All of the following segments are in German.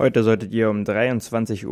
Heute solltet ihr um 23.15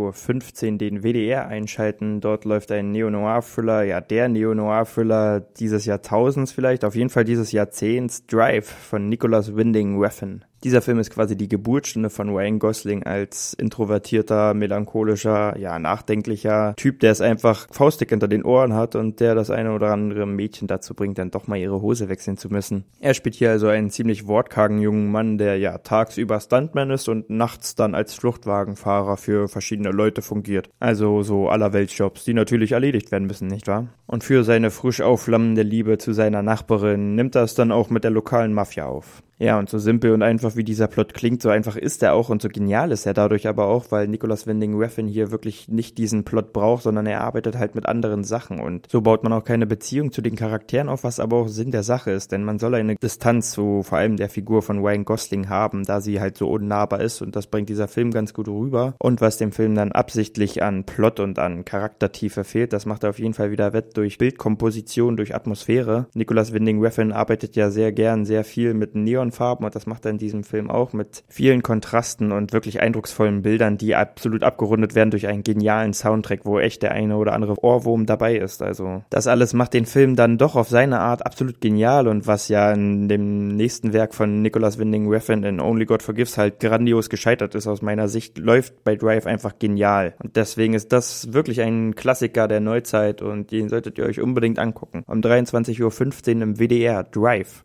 Uhr den WDR einschalten. Dort läuft ein Neo-Noir-Thriller, ja, der Neo-Noir-Thriller dieses Jahrtausends vielleicht, auf jeden Fall dieses Jahrzehnts, Drive von Nicholas Winding Refn. Dieser Film ist quasi die Geburtsstunde von Ryan Gosling als introvertierter, melancholischer, ja, nachdenklicher Typ, der es einfach faustig hinter den Ohren hat und der das eine oder andere Mädchen dazu bringt, dann doch mal ihre Hose wechseln zu müssen. Er spielt hier also einen ziemlich wortkargen jungen Mann, der ja tagsüber Stuntman ist und nachts dann als Fluchtwagenfahrer für verschiedene Leute fungiert. Also so aller Weltjobs, die natürlich erledigt werden müssen, nicht wahr? Und für seine frisch aufflammende Liebe zu seiner Nachbarin nimmt er es dann auch mit der lokalen Mafia auf. Ja, und so simpel und einfach wie dieser Plot klingt, so einfach ist er auch und so genial ist er dadurch aber auch, weil Nicholas Winding Refn hier wirklich nicht diesen Plot braucht, sondern er arbeitet halt mit anderen Sachen und so baut man auch keine Beziehung zu den Charakteren auf, was aber auch Sinn der Sache ist, denn man soll eine Distanz zu vor allem der Figur von Ryan Gosling haben, da sie halt so unnahbar ist und das bringt dieser Film ganz gut rüber und was dem Film dann absichtlich an Plot und an Charaktertiefe fehlt, das macht er auf jeden Fall wieder wett durch Bildkomposition, durch Atmosphäre. Nicholas Winding Refn arbeitet ja sehr gern sehr viel mit Neon Farben und das macht er in diesem Film auch mit vielen Kontrasten und wirklich eindrucksvollen Bildern, die absolut abgerundet werden durch einen genialen Soundtrack, wo echt der eine oder andere Ohrwurm dabei ist. Also das alles macht den Film dann doch auf seine Art absolut genial und was ja in dem nächsten Werk von Nicholas Winding Refn in Only God Forgives halt grandios gescheitert ist aus meiner Sicht, läuft bei Drive einfach genial. Und deswegen ist das wirklich ein Klassiker der Neuzeit und den solltet ihr euch unbedingt angucken. Um 23.15 Uhr im WDR Drive.